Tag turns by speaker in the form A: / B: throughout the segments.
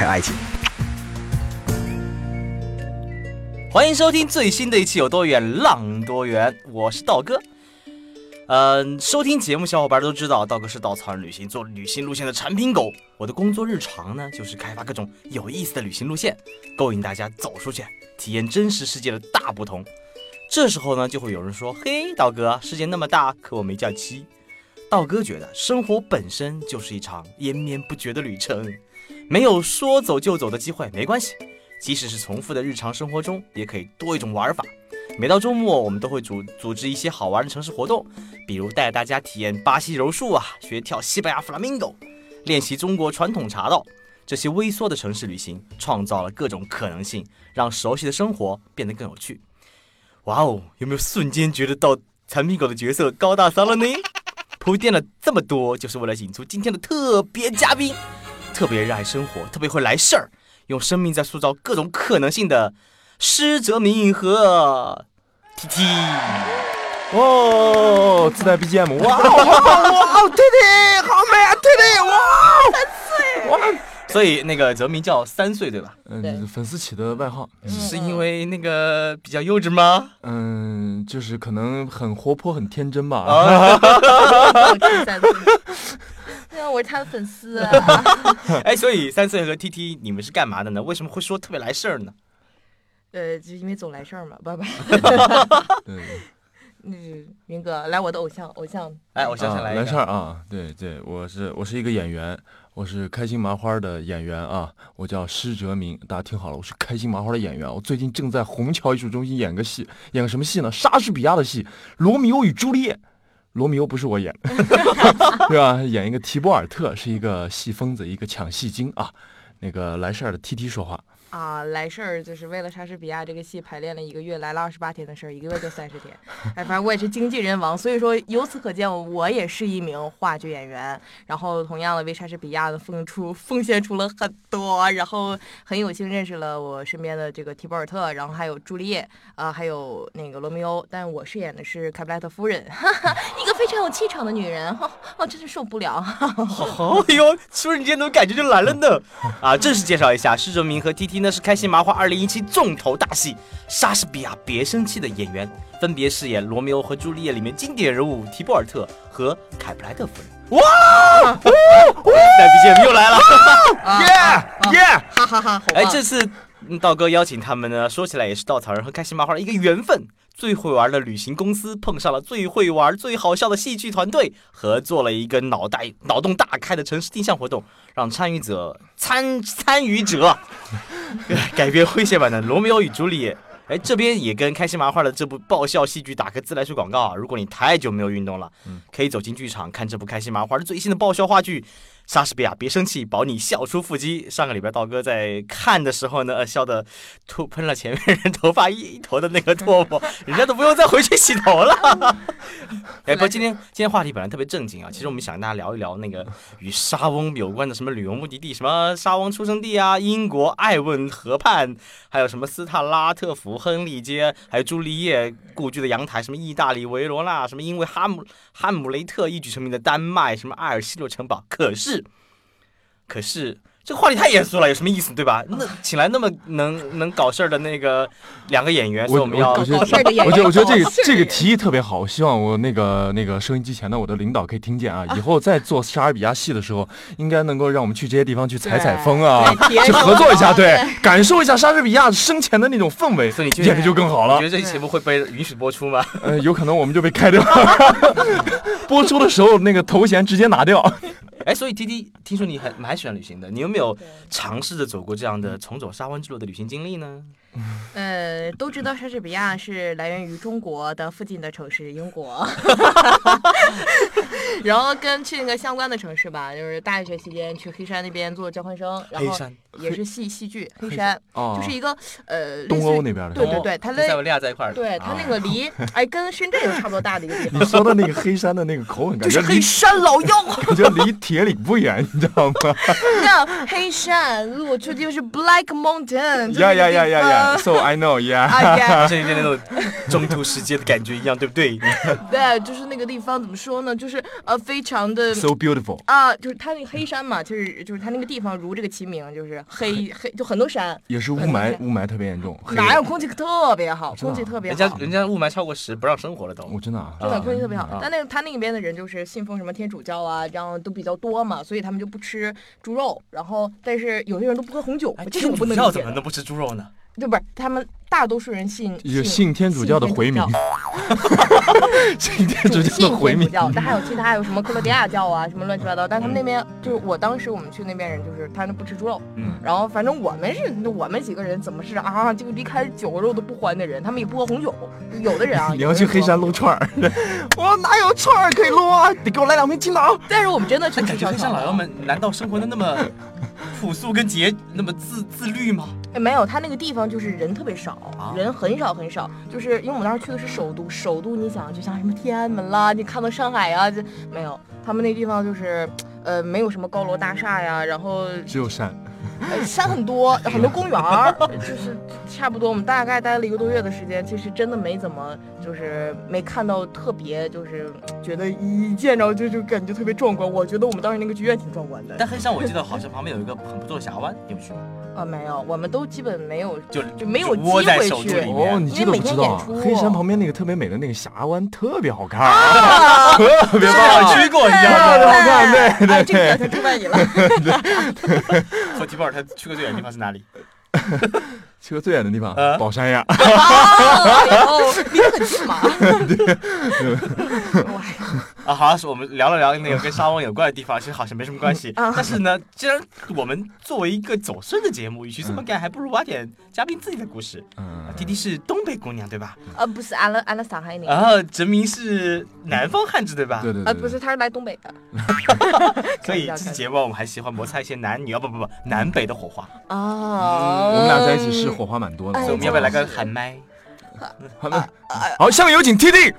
A: 还有爱情。欢迎收听最新的一期《有多远浪多远》，我是道哥。嗯，收听节目小伙伴都知道，道哥是稻草人旅行做旅行路线的产品狗。我的工作日常呢，就是开发各种有意思的旅行路线，勾引大家走出去，体验真实世界的大不同。这时候呢，就会有人说：“嘿，道哥，世界那么大，可我没假期。”道哥觉得生活本身就是一场延绵不绝的旅程，没有说走就走的机会没关系，即使是重复的日常生活中，也可以多一种玩法。每到周末，我们都会组组织一些好玩的城市活动，比如带大家体验巴西柔术啊，学跳西班牙弗拉明戈，练习中国传统茶道。这些微缩的城市旅行，创造了各种可能性，让熟悉的生活变得更有趣。哇哦，有没有瞬间觉得到产品狗的角色高大上了呢？铺垫了这么多，就是为了引出今天的特别嘉宾，特别热爱生活，特别会来事儿，用生命在塑造各种可能性的施泽明和 T T。
B: 哦，自带 BGM，哇哇哇！对对，好美啊，，T T，，哇！三岁，哇！
A: 所以那个泽明叫三岁对吧？
B: 嗯，粉丝起的外号，
A: 是因为那个比较幼稚吗？
B: 嗯，就是可能很活泼、很天真吧。
C: 对啊，我是他的粉丝啊。
A: 哎，所以三岁和 T T 你们是干嘛的呢？为什么会说特别来事儿呢？
C: 呃，就因为总来事儿嘛，不不。
B: 对，
C: 嗯，云哥，来我的偶像，偶像。
A: 哎，我想起来
B: 来事儿啊！对对，我是我是一个演员，我是开心麻花的演员啊，我叫施哲明，大家听好了，我是开心麻花的演员，我最近正在虹桥艺术中心演个戏，演个什么戏呢？莎士比亚的戏《罗密欧与朱丽叶》。罗密欧不是我演，对吧？演一个提波尔特，是一个戏疯子，一个抢戏精啊。那个来事儿的 T T 说话，
C: 啊，来事儿就是为了莎士比亚这个戏排练了一个月，来了二十八天的事儿，一个月就三十天。哎，反正我也是经纪人王，所以说由此可见，我也是一名话剧演员。然后同样的为莎士比亚的奉出奉献出了很多，然后很有幸认识了我身边的这个提博尔特，然后还有朱丽叶，啊，还有那个罗密欧。但我饰演的是凯布莱特夫人，哈哈，一个非常有气场的女人，哦，哦真是受不了。
A: 哦哟，瞬间那种感觉就来了呢！啊，正式介绍一下，施哲明和 T T 呢是开心麻花二零一七重头大戏《莎士比亚别生气》的演员，分别饰演《罗密欧和朱丽叶》里面经典人物提波尔特和凯普莱特夫人。哇！那 BGM 又来了，
B: 耶耶！
C: 哈哈哈，
A: 哎，这次嗯道哥邀请他们呢，说起来也是稻草人和开心麻花的一个缘分。最会玩的旅行公司碰上了最会玩、最好笑的戏剧团队，合作了一个脑袋脑洞大开的城市定向活动，让参与者参参与者 改编诙谐版的《罗密欧与朱丽叶》。哎，这边也跟开心麻花的这部爆笑戏剧打个自来水广告啊！如果你太久没有运动了，可以走进剧场看这部开心麻花的最新的爆笑话剧《莎士比亚别生气》，保你笑出腹肌。上个礼拜道哥在看的时候呢，呃笑的吐喷了前面人头发一一头的那个唾沫，人家都不用再回去洗头了。哎，不，今天今天话题本来特别正经啊，其实我们想跟大家聊一聊那个与沙翁有关的什么旅游目的地，什么沙翁出生地啊，英国艾温河畔，还有什么斯特拉特福亨利街，还有朱丽叶故居的阳台，什么意大利维罗纳，什么因为哈姆哈姆雷特一举成名的丹麦，什么阿尔西洛城堡。可是，可是这个话题太严肃了，有什么意思，对吧？那请来那么能能搞事儿的那个两个演员，所以
B: 我
A: 我们要
B: 我觉得我觉得我觉得这个这个提议特别好，我希望我那个那个收音机前的我的领导可以听见啊，以后在做莎士比亚戏的时候，应该能够让我们去这些地方去采采风啊，去合作一下，对
C: 对，
B: 感受一下莎士比亚生前的那种氛围，
A: 所以你觉得
B: 演的就更好了
A: 你觉。得这期节目会被允许播出吗？
B: 呃，有可能我们就被开掉，播出的时候那个头衔直接拿掉。
A: 哎，所以 T T 听说你很蛮喜欢旅行的，你有没有尝试着走过这样的重走沙湾之路的旅行经历呢？
C: 呃，都知道莎士比亚是来源于中国的附近的城市英国 然后跟去那个相关的城市吧，就是大学期间去黑山那边做交换生，然后也是戏戏剧黑山，
B: 哦，
C: 就是一个呃
B: 东欧那边的。
C: 对对对，它在
A: 跟塞维利亚在一块儿的。
C: 对它那个离哎跟深圳有差不多大的一个地方你，
B: 说的那个黑山的那个口吻，感
C: 就是黑山老妖。
B: 感觉离铁岭不远，你知道吗？
C: 那黑山，我去的就是 Black Mountain，
B: 呀呀呀呀呀
C: 呀
B: ！！So I know, yeah。
A: 这 有点那种中途世界的感觉一样，对不对？
C: 对，就是那个地方怎么说呢？就是呃，非常的
B: So beautiful。
C: 啊，就是它那个黑山嘛，就是就是它那个地方如这个其名，就是黑 黑，就很多山，
B: 也是雾霾，雾霾特别严重。
C: 哪有空气特别好，空气特别好
A: 人家。人家雾霾超过十，不让生活了都。
B: 我真的啊，
C: 真的空气特别好
A: 啊，
C: 但那个他那边的人就是信奉什么天主教啊，然后都比较多嘛，所以他们就不吃猪肉。然后，但是有些人都不喝红酒
A: 哎，
C: 这是我不能
A: 天主教
C: 理解。
A: 怎么能不吃猪肉呢？
C: 对，不是他们大多数人信
B: 就信天主教的回民
C: 信天
B: 主
C: 主
B: 教的回民。
C: 但还有其他还有什么克罗地亚教啊，什么乱七八糟。但他们那边就是我当时我们去那边人就是他们不吃猪肉，
A: 嗯，
C: 然后反正我们是我们几个人怎么是啊，就离开酒肉都不欢的人，他们也不喝红酒，有的人啊
B: 你要去黑山撸串儿，我哪有串儿可以撸啊？得给我来两瓶青岛。
C: 但是我们真的去
A: 但感觉黑山老妖们难道生活的那么朴素跟节那么自自律吗？
C: 哎没有，他那个地方就是人特别少，
A: 啊
C: 人很少很少，就是因为我们当时去的是首都，首都你想就像什么天安门啦，你看到上海啊，这没有，他们那地方就是。呃，没有什么高楼大厦呀，然后
B: 只有山。
C: 呃山很多，很多公园儿，就是差不多。我们大概待了一个多月的时间，其实真的没怎么，就是没看到特别，就是觉得一见着就就感觉特别壮观。我觉得我们当时那个剧院挺壮观的。
A: 但黑山我记得好像旁边有一个很不错的峡湾，你有去吗？
C: 啊，没有，我们都基本没有，
A: 就
C: 就没有
A: 窝在
C: 机会去
B: 哦，
A: 面。
B: 你这个不知道黑山旁边那个特别美的那个峡湾特别好看，
C: 啊，
B: 特别棒。
A: 去过一
B: 特
A: 样
B: 别好看，对
C: 哎，这个
B: 对。
C: 才出卖你了。
A: 和提波尔他去过最远的地方是哪里？
B: 去过最远的地方
A: 啊，
B: 宝山呀。
C: 哦，离得很近嘛。哇，
A: 啊，好像是我们聊了聊那个跟沙翁有关的地方，其实好像没什么关系。
C: 啊
A: 但是呢，既然我们作为一个走顺的节目，与其这么干，还不如挖点嘉宾自己的故事。
B: 嗯，
A: 弟弟是东北姑娘对吧？
C: 呃，不是，安了安了上海那个。
A: 然后哲明是南方汉子对吧？
B: 对对
C: 不是，他是来东北的。
A: 所以这期节目我们还喜欢摩擦一些男女啊不不不南北的火花，
C: 哦，
B: 我们俩在一起是火花蛮多的。
C: 哎
A: 所以我们要不要来个喊麦？
B: 好的，好，下面有请 T D。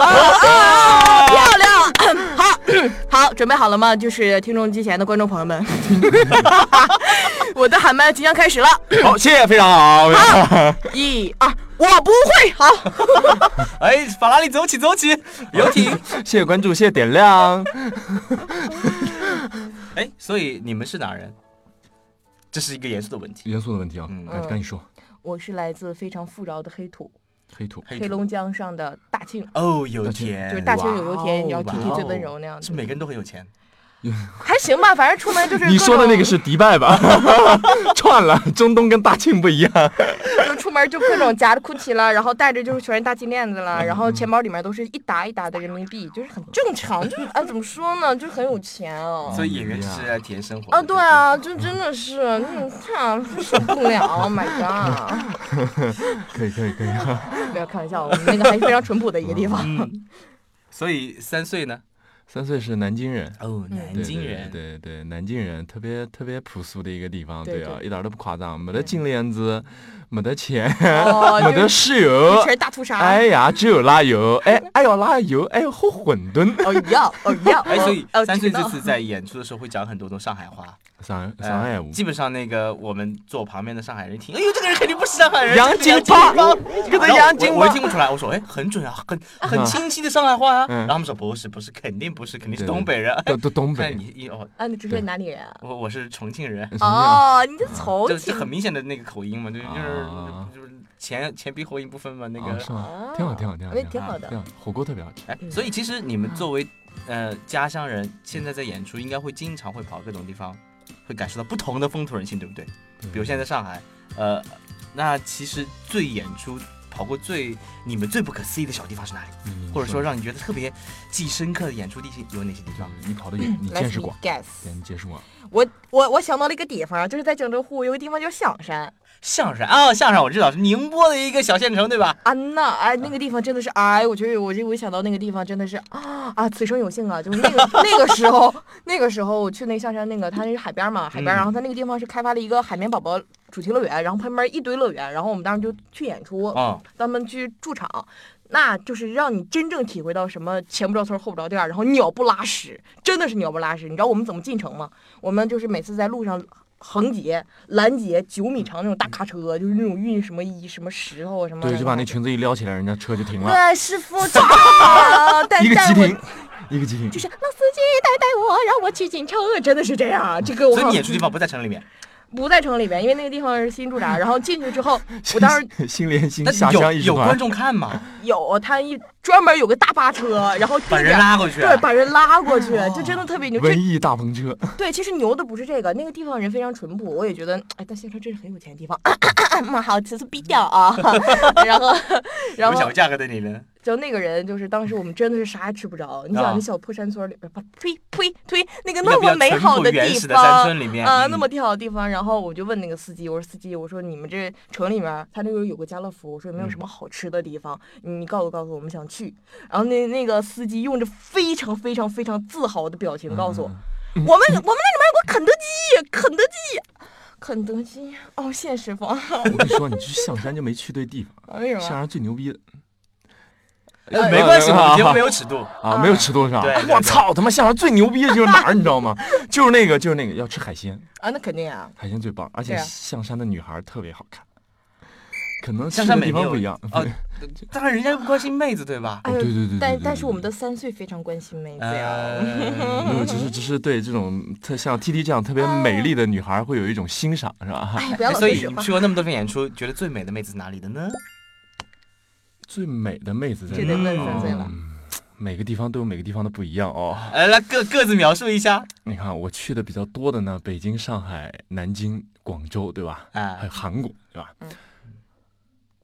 C: 啊，漂亮！好，好，准备好了吗？就是听众机前的观众朋友们，我的喊麦即将开始了。
B: 好，谢谢，非常好。
C: 一二，我不会。好，
A: 哎，法拉利走起走起，游艇。
B: 谢谢关注，谢谢点亮。
A: 哎，所以你们是哪人？这是一个严肃的问题。
B: 严肃的问题啊
A: 嗯，
B: 赶赶紧说。
C: 我是来自非常富饶的黑土，
B: 黑土，
A: 黑
C: 黑龙江上的大庆，
A: 哦，有钱，
C: 就是大庆有油田，你要提提最温柔那样子
A: 是。每个人都很有钱。
C: 还行吧，反正出门就是
B: 你说的那个是迪拜吧？串了，中东跟大庆不一样。
C: 就出门就各种夹着 GUCCI 了，然后带着就是全是大金链子了，然后钱包里面都是一沓一沓的人民币，就是很正常，就是啊怎么说呢，就是很有钱哦。
A: 所以演员是来体验生活
C: 啊，对，啊，就真的是，嗯，看受不了，Oh my god！
B: 可以可以可以。
C: 不要开玩笑，我们那个还是非常淳朴的一个地方。
A: 嗯。所以三岁呢？
B: 三岁是南京人。
A: 哦，
B: 对
A: 南京人。
B: 对对对，南京人特别特别朴素的一个地方，
C: 对
B: 对啊，一点都不夸张，没得金链子，没得钱，
C: 哦，
B: 没得
C: 就是
B: 石油。
C: 全，是大屠杀。
B: 哎呀，只有拉油，哎，哎呦辣油，哎呦好混沌。
C: 哦要哦要，
A: 哎，所以
C: 哦
A: 三岁这次在演出的时候会讲很多种上海话。
B: 上
A: 呃
B: 上海话，
A: 基本上那个我们坐旁边的上海人一听，哎呦，这个人肯定不是上海人，
B: 杨
A: 这个
B: 金
A: 帮
B: 帮，这个杨金帮
A: 我也听不出来，我说哎，很准啊，很很清晰的上海话啊。
B: 嗯。
A: 然后他们说不是不是，肯定不是，肯定是东北人。
B: 都都东
A: 看
B: 北，
A: 你一哦，
C: 啊，你这是哪里人啊？
A: 我我是重庆人，
C: 哦，你这重
A: 庆。就
C: 庆
A: 很明显的那个口音嘛，就就是
B: 啊
A: 就是前前鼻后音不分嘛，那
B: 啊
A: 个
B: 是吗？
C: 哦
B: 挺好挺好挺好挺
C: 好的
B: 挺好火锅特别好吃。
A: 哎，所以其实你们作为呃家乡人，现在在演出应该会经常会跑各种地方，会感受到不同的风土人情，对不对？比如现在在上海，呃，那其实最演出跑过最你们最不可思议的小地方是哪里？
B: 嗯
A: 或者说让你觉得特别记忆深刻的演出地形有哪些地方？
B: 你跑的远，你见识过
C: ，guess。
B: 你见识广。
C: 我我我想到了一个地方，就是在江浙沪有个地方叫象山。
A: 象山啊，象山我知道是宁波的一个小县城，对吧？
C: 啊那哎，那个地方真的是哎，我觉得我就我想到那个地方真的是啊 啊，此生有幸啊！就是那个 那个时候，那个时候我去那象山那个，它那是海边嘛，海边，
A: 嗯
C: 然后它那个地方是开发了一个海绵宝宝主题乐园，然后旁边一堆乐园，然后我们当时就去演出，
A: 啊、
C: 他们去驻场，那就是让你真正体会到什么前不着村后不着店，然后鸟不拉屎，真的是鸟不拉屎。你知道我们怎么进城吗？我们就是每次在路上。横截、拦截九米长那种大卡车，就是那种运什么一什么石头啊什么。
B: 对，就把那裙子一撩起来，人家车就停了，
C: 对，师傅，
B: 一个急停，一个急停
C: 就。是老司机带带我，让我去进城，真的是这样。这个我
A: 所以你演出地方不在城里面，
C: 不在城里边，因为那个地方是新住宅。然后进去之后，我当时
B: 心连心下
A: 有
B: 乡
A: 有观，众看吗？
C: 有他一专门有个大巴车，然后
A: 把人拉过去，
C: 对，把人拉过去，就真的特别牛。这
B: 文艺大篷车。
C: 对，其实牛的不是这个，那个地方人非常淳朴，我也觉得，哎，但县城真是很有钱的地方。妈 好，此次逼掉啊！然后，然后
A: 有小价格的你呢？
C: 就那个人，就是当时我们真的是啥也吃不着。你
A: 啊
C: 想，那小破山村里边，把呸呸呸，那个那么美好的地方啊，
A: 嗯
C: 那么美好的地方，然后我就问那个司机，我说司机，我说你们这城里面，他那个有个家乐福，我说有没有
A: 嗯
C: 什么好吃的地方？你告诉告诉我，们想去。然后那那个司机用着非常非常非常自豪的表情告诉我，
A: 嗯
C: 我们我们那里面有个肯德基，肯德基，肯德基。哦，谢谢师傅。
B: 我跟你说，你去象山就没去对地方，
C: 为什么？
B: 象山最牛逼的
A: 呃没关系，我们节目没有尺度。
B: 啊，没有尺度是吧我操，他妈象山最牛逼的就是哪儿，你知道吗？就是那个，就是那个要吃海鲜，
C: 啊，那肯定啊。
B: 海鲜最棒，而且象山的女孩特别好看，可能去
A: 象山
B: 的地方不一样。
A: 啊，当然人家又不关心妹子，对吧？
C: 哎呦
B: 对对对对
C: 但但是我们的三岁非常关心妹子呀。
A: 呃，
B: 没有，只是只是对这种特像 T T 这样特别美丽的女孩会有一种欣赏，是吧？
C: 哎，不要
A: 哎所以去。过那么多场演出，觉得最美的妹子是哪里的呢？
B: 最美的妹子在哪？嗯每个地方都有每个地方的不一样哦。
A: 呃，来各各自描述一下。
B: 你看我去的比较多的呢，北京、上海、南京、广州，对吧？还
A: 哎
B: 有，韩国，对吧？
C: 嗯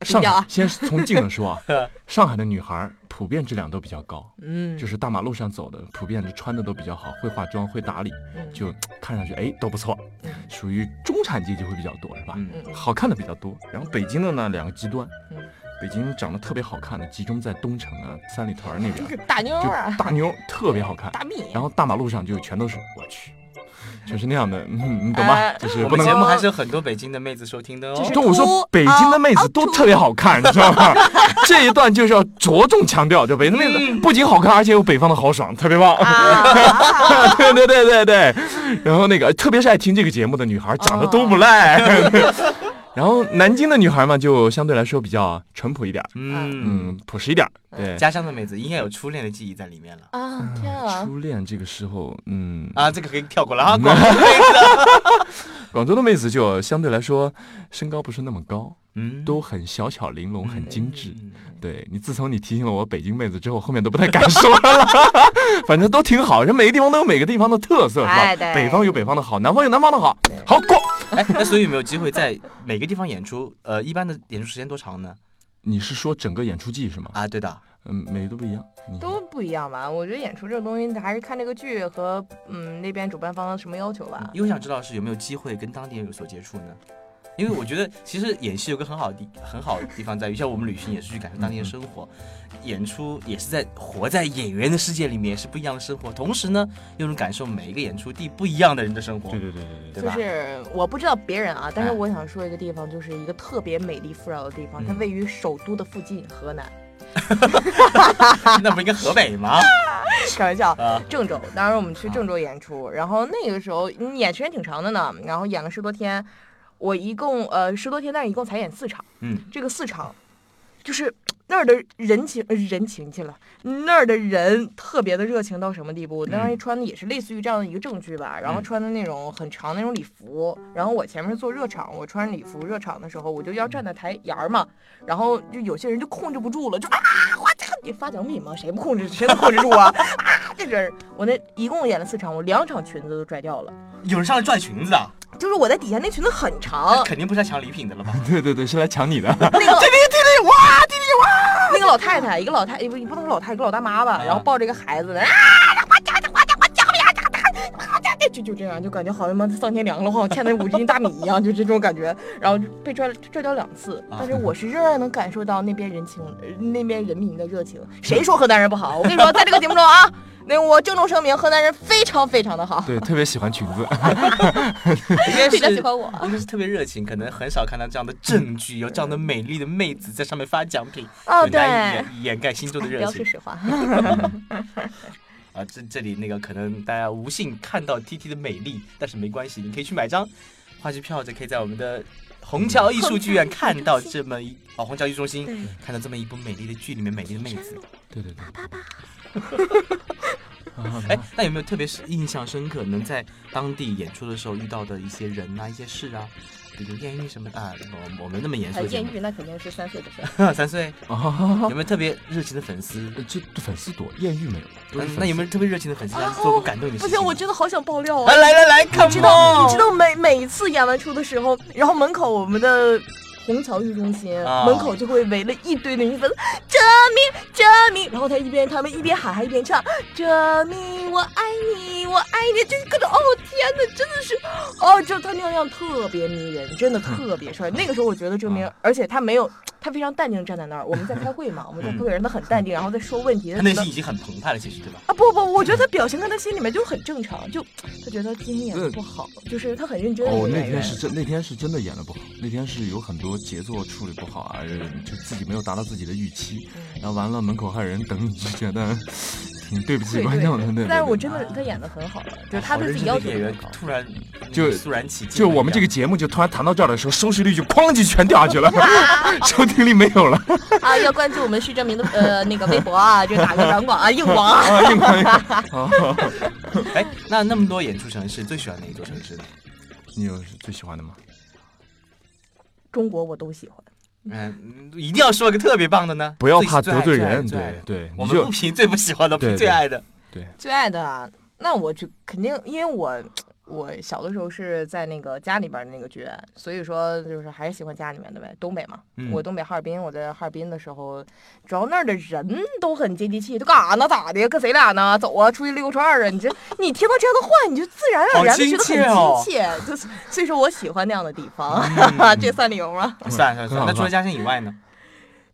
B: 上海先从近的说啊，上海的女孩普遍质量都比较高，
C: 嗯，
B: 就是大马路上走的，普遍是穿的都比较好，会化妆，会打理，
C: 嗯
B: 就看上去哎都不错，
C: 嗯
B: 属于中产阶级会比较多，是吧？
A: 嗯
C: 嗯
B: 好看的比较多。然后北京的呢，两个极端，
C: 嗯
B: 北京长得特别好看的集中在东城啊、三里屯那边，
C: 大妞
B: 就
C: 啊，
B: 大妞特别好看，
C: 大蜜。
B: 然后大马路上就全都是我去，全是那样的，嗯，你懂吧？
C: 哎
B: 就是
A: 我们节目还是有很多北京的妹子收听的哦。
C: 就
B: 我说北京的妹子都特别好看，你知道吗？这一段就是要着重强调，就北京妹子不仅好看，而且有北方的豪爽，特别棒。
C: 啊，
B: 对对对对对，然后那个特别是爱听这个节目的女孩，长得都不赖。然后南京的女孩嘛，就相对来说比较淳朴一点儿，
A: 嗯，
B: 嗯，朴实一点儿。对，
A: 家乡的妹子应该有初恋的记忆在里面了。
C: 啊，天啊！
B: 初恋这个时候，嗯，
A: 啊，这个可以跳过了啊，广州的妹子。
B: 广州的妹子就相对来说身高不是那么高，
A: 嗯，
B: 都很小巧玲珑，很精致。
A: 嗯
B: 对你，自从你提醒了我北京妹子之后，后面都不太敢说了。反正都挺好，人每个地方都有每个地方的特色，是吧？
C: 哎
B: 北方有北方的好，南方有南方的好。好过。
A: 哎，那所以有没有机会在每个地方演出？呃，一般的演出时间多长呢？
B: 你是说整个演出季是吗？
A: 啊，对的，
B: 嗯，每个都不一样。
C: 都不一样吧？我觉得演出这个东西还是看这个剧和嗯那边主办方什么要求吧。
A: 因为我想知道是有没有机会跟当地人有所接触呢？因为我觉得其实演戏有个很好的地很好的地方在于，像我们旅行也是去感受当地的生活，演出也是在活在演员的世界里面，也是不一样的生活。同时呢，又能感受每一个演出地不一样的人的生活，
B: 对对对对对。
C: 就？是我不知道别人啊，但是
A: 哎
C: 我想说一个地方，就是一个特别美丽富饶的地方，它
A: 嗯
C: 位于首都的附近，河南。
A: 那不应该河北吗？
C: 开玩笑，
A: 啊，
C: 郑州。当时我们去郑州演出，然后那个时候你演时间挺长的呢，然后演了十多天，我一共呃十多天，但是一共才演四场。
A: 嗯，
C: 这个四场，就是那儿的人情呃人情去了，那儿的人特别的热情到什么地步？当时穿的也是类似于这样的一个正剧吧，然后
A: 嗯
C: 穿的那种很长那种礼服，然后我前面是做热场，我穿礼服热场的时候，我就要站在台沿儿嘛，然后就有些人就控制不住了，就啊，我这你发奖品吗？谁不控制？谁能控制住啊？啊，这人，我那一共演了四场，我两场裙子都拽掉了，
A: 有人上来拽裙子的，
C: 就是我在底下那裙子很长，
A: 肯定不是来抢礼品的了吧？
B: 对对对，是来抢你的。
C: 那个 哇，弟弟哇！那个老太太，一个老太，不，不能说老太太，一个老大妈吧，然后抱着一个孩子，啊，就就这样，就感觉好像妈丧天良了，好像欠那五十斤大米一样，就这种感觉。然后被拽拽掉两次，但是我是仍然能感受到那边人情，那边人民的热情。谁说河南人不好？我跟你说，在这个节目中啊。那我郑重声明，河南人非常非常的好，
B: 对，特别喜欢裙子，
A: 应该是。
C: 喜欢我，
A: 应该是特别热情，可能很少看到这样的证据，有这样的美丽的妹子在上面发奖品，
C: 哦，对，
A: 掩盖心中的热情。
C: 说实话，
A: 啊，这这里那个可能大家无幸看到 T T 的美丽，但是没关系，你可以去买张话剧票，就可以在我们的虹桥艺术剧院看到这么一哦，虹桥艺术中心看到这么一部美丽的剧里面美丽的妹子，
B: 对对对。
A: 哎，那有没有特别是印象深刻，能在当地演出的时候遇到的一些人啊、一些事啊，比如艳遇什么啊？我我没那么严肃。
C: 艳遇那肯定是三岁的事儿。
A: 三岁。有没有特别热情的粉丝？
B: 这粉丝多，艳遇没有。
A: 那有没有特别热情的粉丝做过感动的事？
C: 不行，我真的好想爆料
A: 啊！来来来，看
C: 知道你知道每每一次演完出的时候，然后门口我们的。虹桥艺术中心门口就会围了一堆的女粉，哲明，哲明，然后他一边他们一边喊还一边唱，哲明我爱你，我爱你，就是各种，哦天哪，真的是，哦，就他那样特别迷人，真的特别帅。那个时候我觉得哲明，而且他没有。他非常淡定站在那儿，我们在开会嘛，我们在开会，人都很淡定，然后在说问题。
A: 他内心已经很澎湃了，其实对吧？
C: 啊不不，我觉得他表情跟他心里面就很正常，就他觉得今天演的不好，就是他很认真。
B: 哦，那天是真，那天是真的演的不好，那天是有很多节奏处理不好啊，就自己没有达到自己的预期，然后完了门口还有人等你，就觉得。挺对不起观众的，对。
C: 但是我真的他演的很好了，就是他对自己要求很高。
A: 突然
B: 就
A: 肃然起敬，
B: 就我们这个节目就突然谈到这儿的时候，收视率就哐叽全掉下去了，收听率没有了。
C: 啊，要关注我们徐哲明的呃那个微博啊，就打个软广啊，硬广啊，
B: 硬广。
A: 哎，那那么多演出城市，最喜欢哪一座城市呢？
B: 你有最喜欢的吗？
C: 中国我都喜欢。
A: 嗯，一定要说一个特别棒的呢，
B: 不要怕得罪人，对对，
A: 我们不评最不喜欢的，评最爱的，
B: 对，
C: 最爱的啊，那我就肯定，因为我。我小的时候是在那个家里边的那个剧院，所以说就是还是喜欢家里面的呗。东北嘛，我东北哈尔滨，我在哈尔滨的时候，主要那儿的人都很接地气，都干啥呢？咋的？跟谁俩呢？走啊，出去溜串啊！你这你听到这样的话，你就自然而然的觉得很亲切，就是所以说我喜欢那样的地方，这算理由吗？
A: 算算算。那除了家乡以外呢？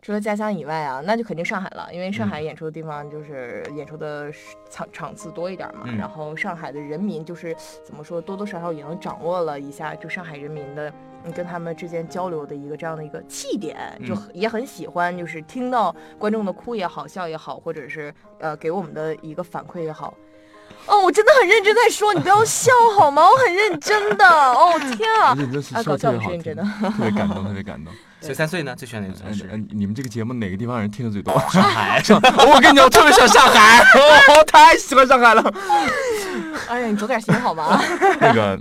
C: 除了家乡以外啊，那就肯定上海了，因为上海演出的地方就是演出的场场次多一点嘛。然后上海的人民就是怎么说，多多少少也能掌握了一下，就上海人民的，你跟他们之间交流的一个这样的一个气点，就也很喜欢，就是听到观众的哭也好，笑也好，或者是呃给我们的一个反馈也好。哦，我真的很认真在说，你不要笑好吗？我很认真的。哦天啊，
B: 啊
C: 搞笑不是认真的，
B: 特别感动，特别感动。
A: 所以三岁呢，最喜欢哪个城市？
B: 你们这个节目哪个地方人听的最多？
A: 上海。
B: 我跟你讲，我特别喜欢上海，我太喜欢上海了。
C: 哎呀，你走点心好吗？
B: 那个，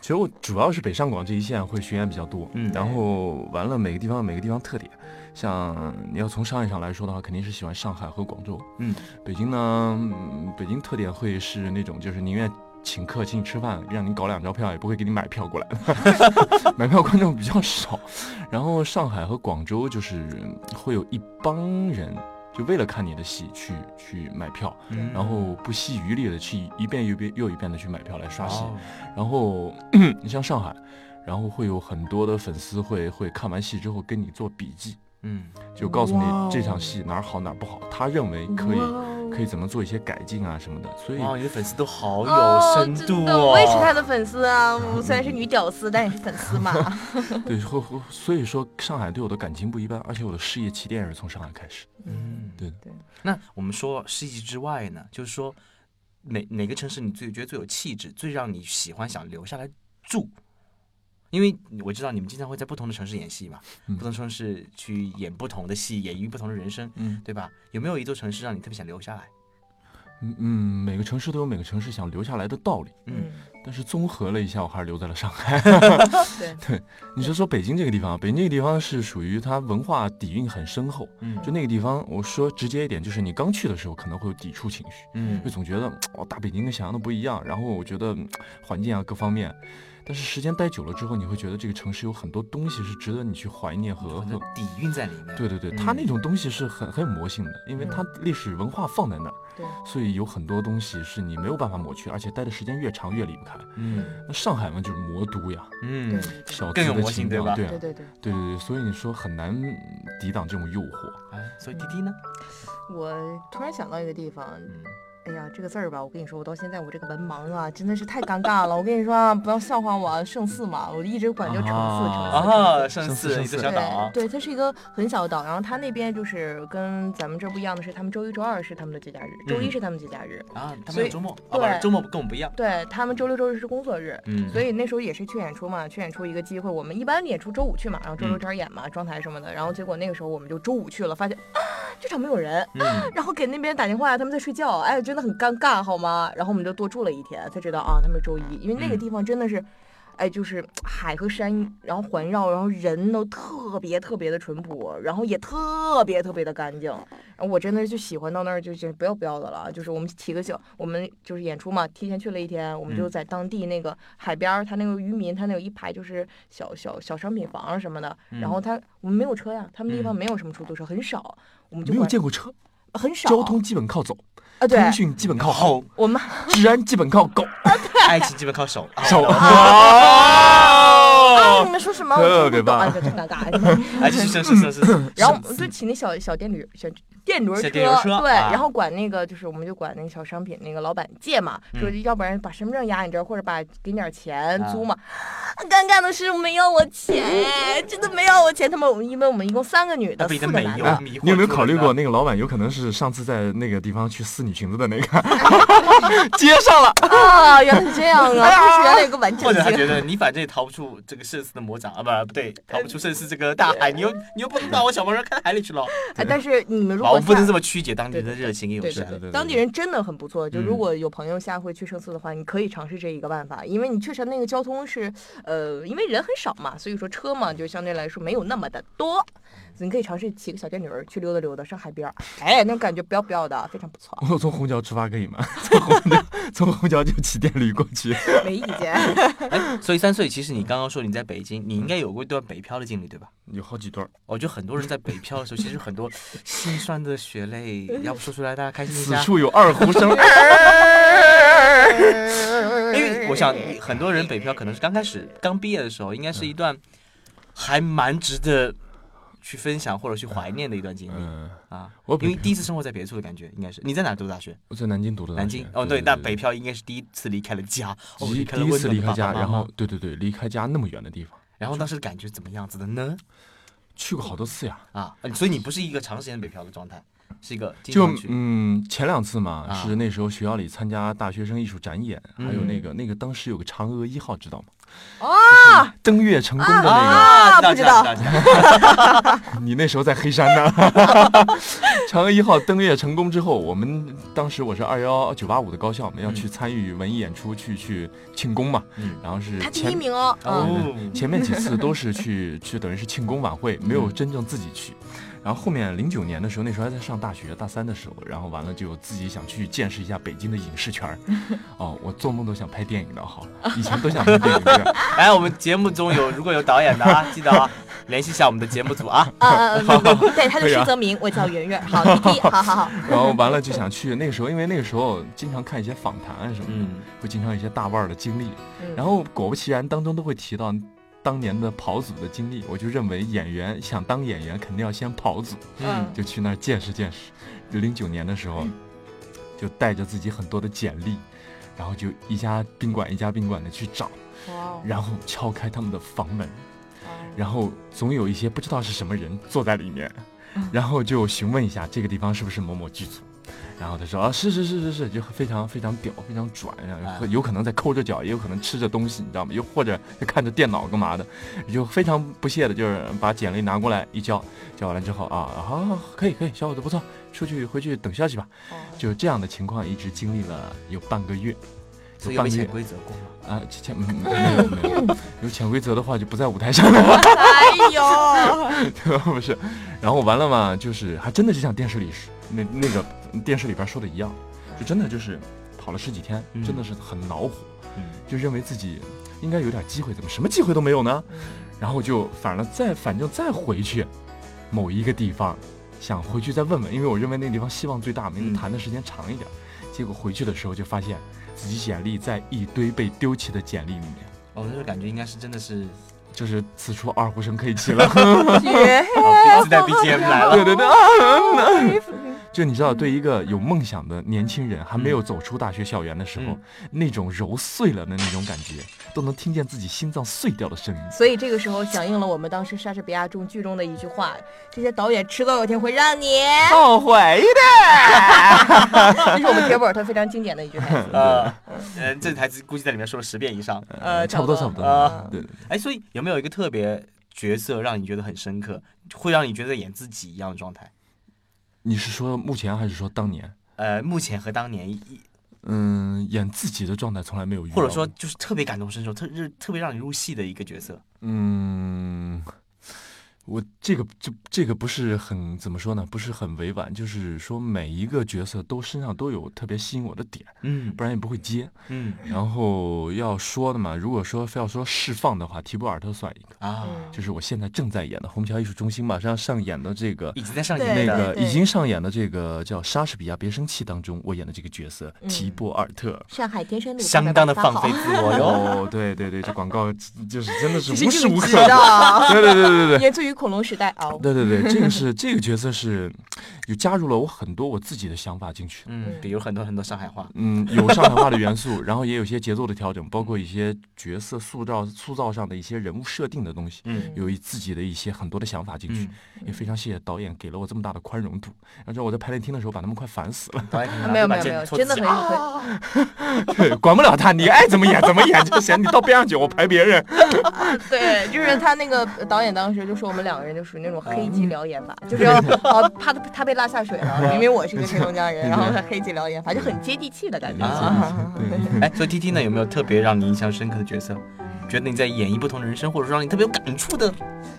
B: 其实我主要是北上广这一线会巡演比较多，嗯，然后完了每个地方每个地方特点，像你要从商业上来说的话，肯定是喜欢上海和广州，嗯，北京呢，北京特点会是那种就是宁愿。请客请你吃饭，让你搞两张票，也不会给你买票过来。买票观众比较少。然后上海和广州就是会有一帮人，就为了看你的戏去去买票，然后不惜余力的去一遍又遍又一遍的去买票来刷戏。然后你像上海，然后会有很多的粉丝会会看完戏之后跟你做笔记。嗯，就告诉你这场戏哪儿好哪儿不好，他认为可以可以怎么做一些改进啊什么的。所以
A: 你的粉丝都好有深度哦。
C: 我也是他的粉丝啊，我虽然是女屌丝，但也是粉丝嘛。
B: 对，所以说上海对我的感情不一般，而且我的事业起点也是从上海开始。嗯，对
C: 对。
A: 那我们说世纪之外呢，就是说哪哪个城市你最觉得最有气质，最让你喜欢想留下来住？因为我知道你们经常会在不同的城市演戏嘛，不同城市去演不同的戏，演绎不同的人生，嗯，对吧？有没有一座城市让你特别想留下来？
B: 嗯嗯，每个城市都有每个城市想留下来的道理。嗯，但是综合了一下，我还是留在了上海。
C: 对
B: 你说说北京这个地方，北京这个地方是属于它文化底蕴很深厚，
A: 嗯
B: 就那个地方，我说直接一点，就是你刚去的时候可能会有抵触情绪，
A: 嗯
B: 就总觉得哦，大北京跟想象的不一样，然后我觉得嗯环境啊各方面，但是时间待久了之后，你会觉得这个城市有很多东西是值得你去怀念和和
A: 底蕴在里面。
B: 对对对，
A: 嗯
B: 它那种东西是很很有魔性的，因为它历史文化放在那儿，
C: 对，
B: 所以有很多东西是你没有办法抹去，而且待的时间越长越离不开。
A: 嗯
B: 那上海嘛，就是魔都呀，
A: 嗯，
B: 小
A: 更有
B: 资的情
A: 魔性对吧
B: 调对啊
C: 对对对，
B: 对对对，所以你说很难抵挡这种诱惑。
A: 哎，所以滴滴呢？
C: 我突然想到一个地方，
A: 嗯，
C: 哎呀，这个字儿吧，我跟你说，我到现在我这个文盲啊，真的是太尴尬了。我跟你说啊，不要笑话我啊，圣寺嘛，我一直管叫城寺，城寺。
A: 啊，圣寺一个小岛，
C: 对，它是一个很小的岛，然后它那边就是跟咱们这儿不一样的是，他们周一、周二是他们的节假日，周一
A: 嗯
C: 是他们节假日，
A: 啊，他们有周末，啊，不
C: 对
A: 是周末跟我们不一样。
C: 对他们周六、周日是工作日。
A: 嗯，
C: 所以那时候也是去演出嘛，去演出一个机会。我们一般演出周五去嘛，然后周六
A: 嗯
C: 这儿演嘛，装台什么的。然后结果那个时候我们就周五去了，发现啊这场没有人，
A: 嗯，
C: 然后给那边打电话，他们在睡觉，哎，真的很尴尬，好吗？然后我们就多住了一天，才知道啊，他们是周一，因为那个
A: 嗯
C: 地方真的是，哎，就是海和山，然后环绕，然后人都特别特别的淳朴，然后也特别特别的干净。然后我真的就喜欢到那儿，就是不要不要的了。就是我们提个醒，我们就是演出嘛，提前去了一天，我们就
A: 嗯
C: 在当地那个海边儿，他那个渔民，他那有一排就是小小小商品房啊什么的。然后他我们没有车呀，他们地方
A: 嗯
C: 没有什么出租车，很少，我们就
B: 没有见过车，
C: 很少
B: 交通基本靠走，
C: 啊，对，
B: 通讯基本靠吼，
C: 我们
B: 治安基本靠狗。
A: 爱情基本靠手。
B: 手
C: 啊，你们说什么？我
B: 特别
C: 听不懂，
B: 棒
C: 哎，真尴尬。
A: 哎，是是是是是。
C: 然后我们就请那小小电驴、小电
A: 轮
C: 车，
A: 电车
C: 对，
A: 啊
C: 然后管那个就是我们就管那个小商品那个老板借嘛，说
A: 嗯
C: 要不然把身份证压你这儿，或者把给你点钱
A: 啊
C: 租嘛。尴尬的是没要我钱，真的没要我钱。他们因为我们一共三个女的，四个男的。
B: 你有没有考虑过？那个老板有可能是上次在那个地方去撕你裙子的那个，接上了。
C: 啊，原来是这样啊！原来有个完整
A: 或者他觉。得你反正也逃不出这个圣寺的魔掌啊，不不对，逃不出圣寺这个大海，你又你又不能把我小毛人开海里去了。
C: 哎，但是你们如
A: 啊，
C: 果下
A: 我不能这么曲解当地人的热情跟友善。
C: 对对对，当地人真的很不错。就如
A: 嗯
C: 果有朋友下回去圣寺的话，你可以尝试这一个办法，因为你确实那个交通是，呃，因为人很少嘛，所以说车嘛就相对来说没有那么的多。你可以尝试骑个小电驴去溜达溜达，上海边儿，哎，那种感觉不要不要的，非常不错，
B: 我 从虹桥出发可以吗？从虹桥从虹桥就骑电驴过去。
C: 没意见。
A: 哎，所以三岁，其实你刚刚说你在北京，你应该有过一段北漂的经历，对吧？
B: 有好几段儿，
A: 我觉得很多人在北漂的时候，其实很多心酸的血泪，要不说出来大家开心一下。
B: 此处有二胡声。
A: 因为我想很多人北漂可能是刚开始刚毕业的时候，应该是一段还蛮值得去分享或者去怀念的一段经历
B: 嗯，
A: 啊。
B: 我
A: 因为第一次生活在别处的感觉，应该是你在哪读大学？
B: 我在南京读的
A: 南京。哦，对，那北漂应该是第一次离开了家，哦，
B: 第
A: 离开了
B: 第一次离开家，然后对对对，离开家那么远的地方，
A: 然后当时感觉怎么样子的呢？
B: 去过好多次呀。
A: 啊，呃所以你不是一个长时间北漂的状态，是一个经
B: 就。嗯，前两次嘛，
A: 啊
B: 是那时候学校里参加大学生艺术展演，还有
A: 嗯
B: 那个那个当时有个嫦娥一号，知道吗？
C: 啊，
B: 登月成功的那
A: 啊，
C: 不知道
A: 知道。知道
B: 个，你那时候在黑山呢。嫦娥一号登月成功之后，我们当时我是二幺九八五的高校，我们要去
A: 嗯
B: 参与文艺演出，去去庆功嘛。
A: 嗯，
B: 然后是
C: 他第一名哦，嗯，
A: 哦，
B: 前面几次都是去去等于是庆功晚会，没有真正自己去。然后后面零九年的时候，那时候还在上大学，大三的时候，然后完了就自己想去见识一下北京的影视圈儿。哦，我做梦都想拍电影的，好，以前都想拍电影这个。
A: 哎，我们节目中有如果有导演的啊，记得啊，联系一下我们的节目组啊。
C: 啊啊，啊对，他是
B: 可以啊
C: 施泽明，我叫圆圆，好，好好好，
B: 然后完了就想去，那个时候因为那个时候经常看一些访谈啊什么的，
A: 嗯，
B: 会经常有一些大腕儿的经历，
C: 嗯
B: 然后果不其然当中都会提到。当年的跑组的经历，我就认为演员想当演员，肯定要先跑组。
C: 嗯
B: 就去那儿见识见识。就零九年的时候，就带着自己很多的简历，然后就一家宾馆一家宾馆的去找，然后敲开他们的房门，
C: 哦
B: 然后总有一些不知道是什么人坐在里面
C: 嗯，
B: 然后就询问一下这个地方是不是某某剧组。然后他说啊，是是是是是，就非常非常屌，非常拽，然后
A: 哎
B: 有可能在抠着脚，也有可能吃着东西，你知道吗？又或者就看着电脑干嘛的，就非常不屑的，就是把简历拿过来一交，交完了之后啊，好可以可以，小伙子不错，出去回去等消息吧。
C: 哦
B: 就这样的情况一直经历了有半个月，
A: 所以有潜规则过吗？
B: 啊，潜嗯没有没有，有潜规则的话就不在舞台上了。
C: 哎呦，
B: 对吧？不是，然后完了嘛，就是还真的是像电视里那那个电视里边说的一样，就真的就是跑了十几天，
A: 嗯
B: 真的是很恼火，
A: 嗯
B: 就认为自己应该有点机会，怎么什么机会都没有呢？然后就反了再反正再回去某一个地方，想回去再问问，因为我认为那个地方希望最大嘛，因为
A: 嗯
B: 谈的时间长一点。结果回去的时候就发现自己简历在一堆被丢弃的简历里面，
A: 哦，那个感觉应该是真的是，
B: 就是此处二胡声可以起了。
C: 绝
A: 哦，自带 BGM 来了。
B: 对对对，啊就你知道，对一个有梦想的年轻人，还没有走出大学校园的时候，
A: 嗯
B: 那种揉碎了的那种感觉，都能听见自己心脏碎掉的声音。
C: 所以这个时候响应了我们当时莎士比亚中剧中的一句话：这些导演迟早有一天会让你。
B: 后悔的
C: 这是我们铁本他非常经典的一句台词。
A: 呃，呃，这台词估计在里面说了十遍以上。
C: 呃，
B: 差不多差不多。
A: 啊
B: 对对，
A: 哎，所以有没有一个特别角色让你觉得很深刻，会让你觉得演自己一样的状态？
B: 你是说目前还是说当年？
A: 呃，目前和当年一，
B: 嗯，演自己的状态从来没有遇到过，
A: 或者说就是特别感同身受，特特特别让你入戏的一个角色。
B: 嗯，我这个这这个不是很怎么说呢？不是很委婉，就是说每一个角色都身上都有特别吸引我的点，
A: 嗯
B: 不然也不会接。
A: 嗯
B: 然后要说的嘛，如果说非要说释放的话，提波尔特算一个，
A: 啊，
C: 嗯
B: 就是我现在正在演的虹桥艺术中心马上上演的这个。
A: 已经在上演的。
B: 那个已经上演的这个叫莎士比亚《别生气》当中，我演的这个角色
C: 嗯
B: 提波尔特。
C: 上海天山路
A: 相当的放飞自我哟。
B: 哦，对对对，这广告就是真的是无时无刻对对对对对。
C: 源自 于恐龙时代啊。
B: 对对对，这个是这个角色是，有加入了我很多我自己的想法进去。
A: 嗯，比如很多很多上海话。
B: 嗯，有上海话的元素，然后也有一些节奏的调整，包括一些角色塑造塑造上的一些人物设定的东西，
A: 嗯
B: 有一自己的一些很多的想法进去。
A: 嗯，
B: 也非常谢谢导演给了我这么大的宽容度，让让我在排练厅的时候把他们快烦死了。
C: 没有没有没有，真的很
A: 己啊
B: 对，管不了他，你爱怎么演怎么演就行，你到边上去我排别人。
C: 对，就是他那个导演当时就说我们两个人就属于那种黑鸡聊演法，就是要哦怕他他被拉下水了，明明我是一个黑龙江人，然后他黑鸡疗演法就很接地气的感觉。
A: 啊
B: 对，
A: 哎，所以 T T 呢，有没有特别让你印象深刻的角色？觉得你在演绎不同的人生，或者说让你特别有感触的？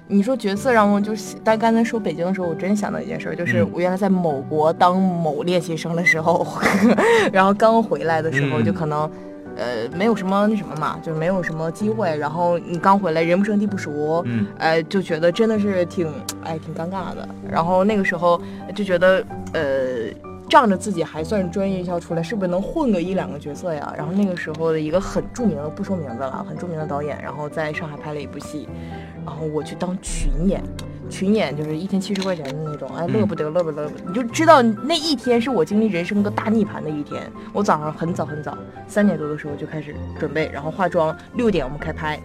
C: 你说角色让我就是，但刚才说北京的时候，我真想到一件事儿，就是
A: 嗯
C: 我原来在某国当某练习生的时候，然后刚回来的时候，
A: 嗯
C: 就可能。呃，没有什么那什么嘛，就是没有什么机会。然后你刚回来，人不生地不熟，
A: 嗯
C: 呃，就觉得真的是挺，哎，挺尴尬的。然后那个时候就觉得，呃，仗着自己还算专业校出来，是不是能混个一两个角色呀？然后那个时候的一个很著名的，不说名字了，很著名的导演，然后在上海拍了一部戏，然后我去当群演。群演就是一天七十块钱的那种，哎，
A: 嗯
C: 乐不得，乐不得，你就知道那一天是我经历人生的大逆盘的一天。我早上很早很早，三点多的时候就开始准备，然后化妆，六点我们开拍，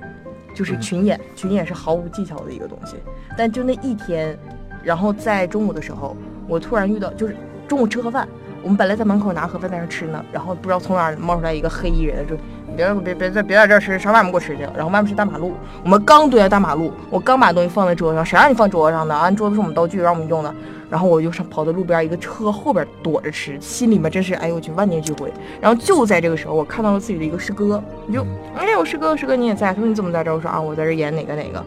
C: 就是
A: 嗯
C: 群演，群演是毫无技巧的一个东西。但就那一天，然后在中午的时候，我突然遇到，就是中午吃盒饭，我们本来在门口拿盒饭在那吃呢，然后不知道从哪儿冒出来一个黑衣人，说别别别在别在这儿吃，上外面给我吃去。然后外面是大马路，我们刚蹲在大马路，我刚把东西放在桌上，谁让你放桌上的啊？桌子是我们道具，让我们用的。然后我就上跑到路边一个车后边躲着吃，心里面真是哎呦我去万念俱灰。然后就在这个时候，我看到了自己的一个师哥，你就哎我师哥师哥你也在？他说你怎么在这儿？我说啊我在这儿演哪个哪个。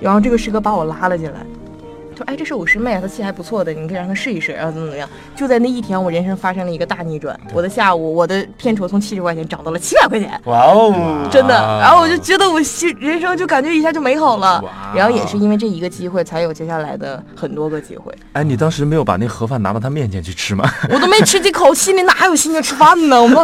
C: 然后这个师哥把我拉了进来，说哎这是我师妹，她戏还不错的，你可以让她试一试，然后怎么怎么样。就在那一天，我人生发生了一个大逆转，我的下午我的片酬从七十块钱涨到了七百块钱。
A: 哇哦，
C: 真的，然后我就觉得我心人生就感觉一下就美好了，然后也是因为这一个机会，才有接下来的很多个机会。
B: 哎，你当时没有把那盒饭拿到他面前去吃吗？
C: 我都没吃几口，心里哪有心情吃饭呢？我们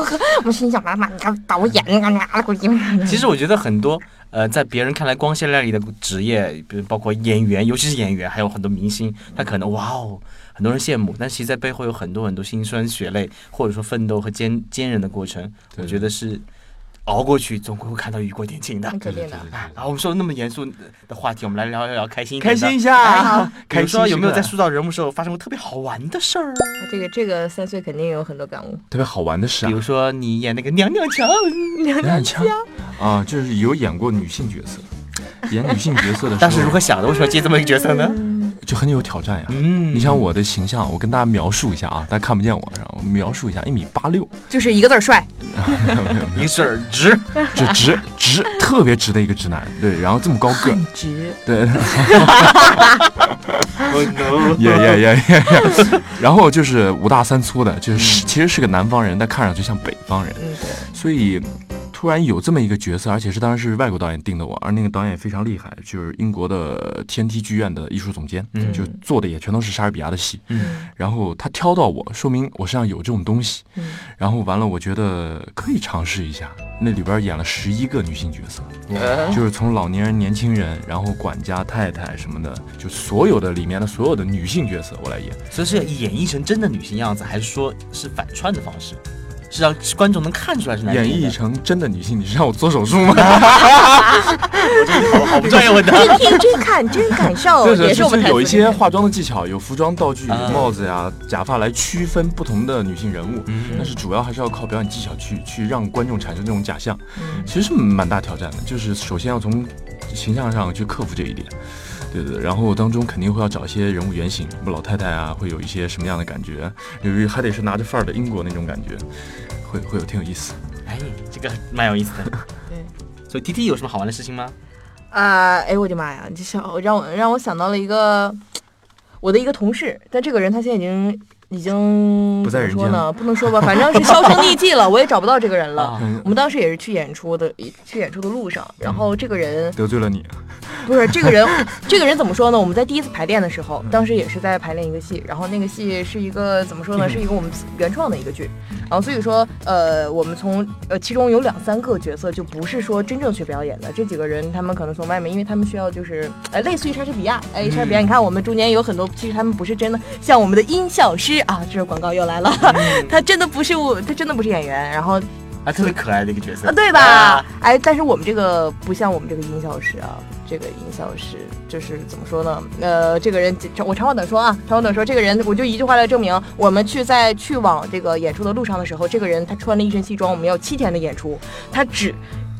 C: 我心想，妈妈，你看导演，你看拿了给我
A: 其实我觉得很多呃，在别人看来光鲜亮丽的职业，比如包括演员，尤其是演员，还有很多明星，他可能哇哦，很多人羡慕，但其实在背后有很多很多辛酸血泪，或者说奋斗和坚坚韧的过程。我觉得是熬过去，总归会看到雨过天晴的。
C: 肯定的。
A: 啊，然后我们说那么严肃的话题，我们来聊一聊开心一点的
B: 开心一下，
A: 比
B: 开心
A: 如说有没有在塑造人物时候发生过特别好玩的事儿？
C: 这个这个三岁肯定有很多感悟。
B: 特别好玩的事啊
A: 比如？说你演那个娘娘腔，
C: 娘
B: 娘腔啊，就是有演过女性角色，演女性角色的时候，
A: 当时如何想的？为什么接这么一个角色呢？
B: 就很有挑战呀。
A: 嗯。
B: 你像我的形象，我跟大家描述一下啊，大家看不见我，然后描述一下，一米八六，
C: 就是一个字儿帅。
A: 一个事儿直，
B: 就直直特别直的一个直男，对，然后这么高个，
C: 很直，
B: 对
A: ，Oh
B: 耶耶耶耶，然后就是五大三粗的，就是其实是个南方人，但看上去像北方人，
C: 嗯，对，
B: 所以突然有这么一个角色，而且是当然是外国导演定的我，而那个导演也非常厉害，就是英国的天梯剧院的艺术总监，
A: 嗯
B: 就做的也全都是莎士比亚的戏，
A: 嗯
B: 然后他挑到我，说明我身上有这种东西，
C: 嗯
B: 然后完了，我觉得可以尝试一下。那里边演了十一个女性角色，
A: 呃
B: 就是从老年人、年轻人，然后管家、太太什么的，就所有的里面的所有的女性角色我来演。
A: 所以是演绎成真的女性样子，还是说是反串的方式？是让观众能看出来是男
B: 演
A: 性的
B: 绎成真的女性，你是让我做手术吗？
A: 好好不专业问的。
C: 真听真看真感受，
B: 就是
C: 也是我们台词
B: 有一些化妆的技巧，有服装道具、
A: 啊
B: 帽子呀、假发来区分不同的女性人物。
A: 嗯
B: 但是主要还是要靠表演技巧去去让观众产生这种假象，
C: 嗯
B: 其实是蛮大挑战的。就是首先要从形象上去克服这一点，对对对。然后当中肯定会要找一些人物原型，什么老太太啊，会有一些什么样的感觉，由于还得是拿着范儿的英国那种感觉，会会有挺有意思。
A: 哎，这个蛮有意思的。
C: 对。
A: 所以 T T 有什么好玩的事情吗？
C: 啊、哎我的妈呀！这想让我让我想到了一个我的一个同事，但这个人他现在已经已经
B: 不在人间
C: 怎么说呢？不能说吧，反正是销声匿迹了，我也找不到这个人了。我们当时也是去演出的，去演出的路上，然后这个人
B: 得罪了你，
C: 不是这个人，这个人怎么说呢？我们在第一次排练的时候，当时也是在排练一个戏，然后那个戏是一个怎么说呢？是一个我们原创的一个剧，然后所以说，呃，我们从呃其中有两三个角色就不是说真正学表演的，这几个人他们可能从外面，因为他们需要就是呃类似于莎士比亚，哎，莎士比亚，你看我们中间有很多，其实他们不是真的像我们的音效师啊，这个广告又来了，他真的不是我，他真的不是演员，然后
A: 还特别可爱的一个角色
C: 啊，对吧？
A: 啊
C: 哎，但是我们这个不像我们这个音效师啊，这个音效师就是怎么说呢？呃，这个人我长话短说啊，长话短说，这个人我就一句话来证明，我们去在去往这个演出的路上的时候，这个人他穿了一身西装，我们要七天的演出，他只。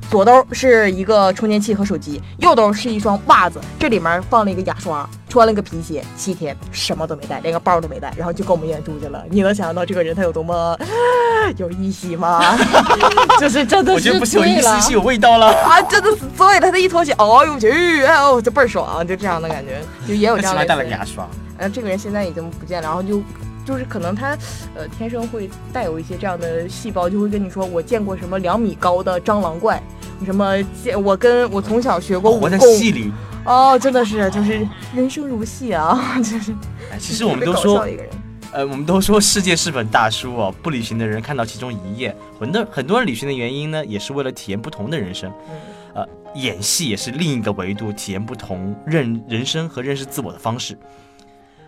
C: 左兜是一个充电器和手机，右兜是一双袜子，这里面放了一个牙刷，穿了个皮鞋，七天什么都没带，连个包都没带，然后就跟我们演出去了。你能想象到这个人他有多么有意思吗？就是真的是
A: 我觉得不是有意思，是有味道了。
C: 啊，真的是醉了。他一脱鞋，哦呦我去，哎呦，就倍儿爽，就这样的感觉，就也有 这样的。
A: 他喜欢带了个牙刷，
C: 呃，这个人现在已经不见了，然后就。就是可能他，呃，天生会带有一些这样的细胞，就会跟你说，我见过什么两米高的蟑螂怪，什么见我跟我从小学过武
A: 活在
C: 功，
A: 戏里。
C: 哦，真的是就是人生如戏啊，就是。
A: 哎，其实我们都说呃，我们都说世界是本大书哦，不旅行的人看到其中一页。很多很多人旅行的原因呢，也是为了体验不同的人生。
C: 嗯
A: 呃，演戏也是另一个维度，体验不同认人生和认识自我的方式。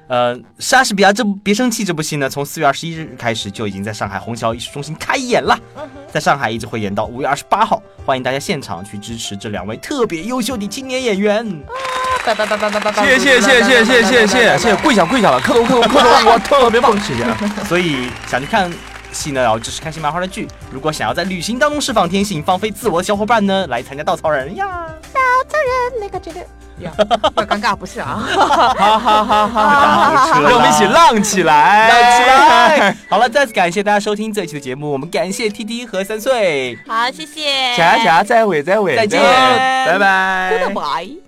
A: 呃，莎士比亚这部《别生气》这部戏呢，从四月二十一日开始就已经在上海虹桥艺术中心开演了，在上海一直会演到五月二十八号，欢迎大家现场去支持这两位特别优秀的青年演员。
B: 谢谢谢谢谢谢谢谢谢谢，跪下跪下了，磕头磕头磕头，我特别棒，谢谢。
A: 所以想去看戏呢，然后就是开心麻花的剧。如果想要在旅行当中释放天性、放飞自我的小伙伴呢，来参加稻草人呀！
C: 那个这个呀，有点尴尬不是啊？
B: 哈哈哈哈！
A: 车
B: 让我们一起浪起来，
A: 浪起来！好了，再次感谢大家收听这一期的节目，我们感谢 T T 和三岁，
C: 好，谢谢，
B: 下下再会再会
A: 再见
B: 拜拜。
C: Goodbye。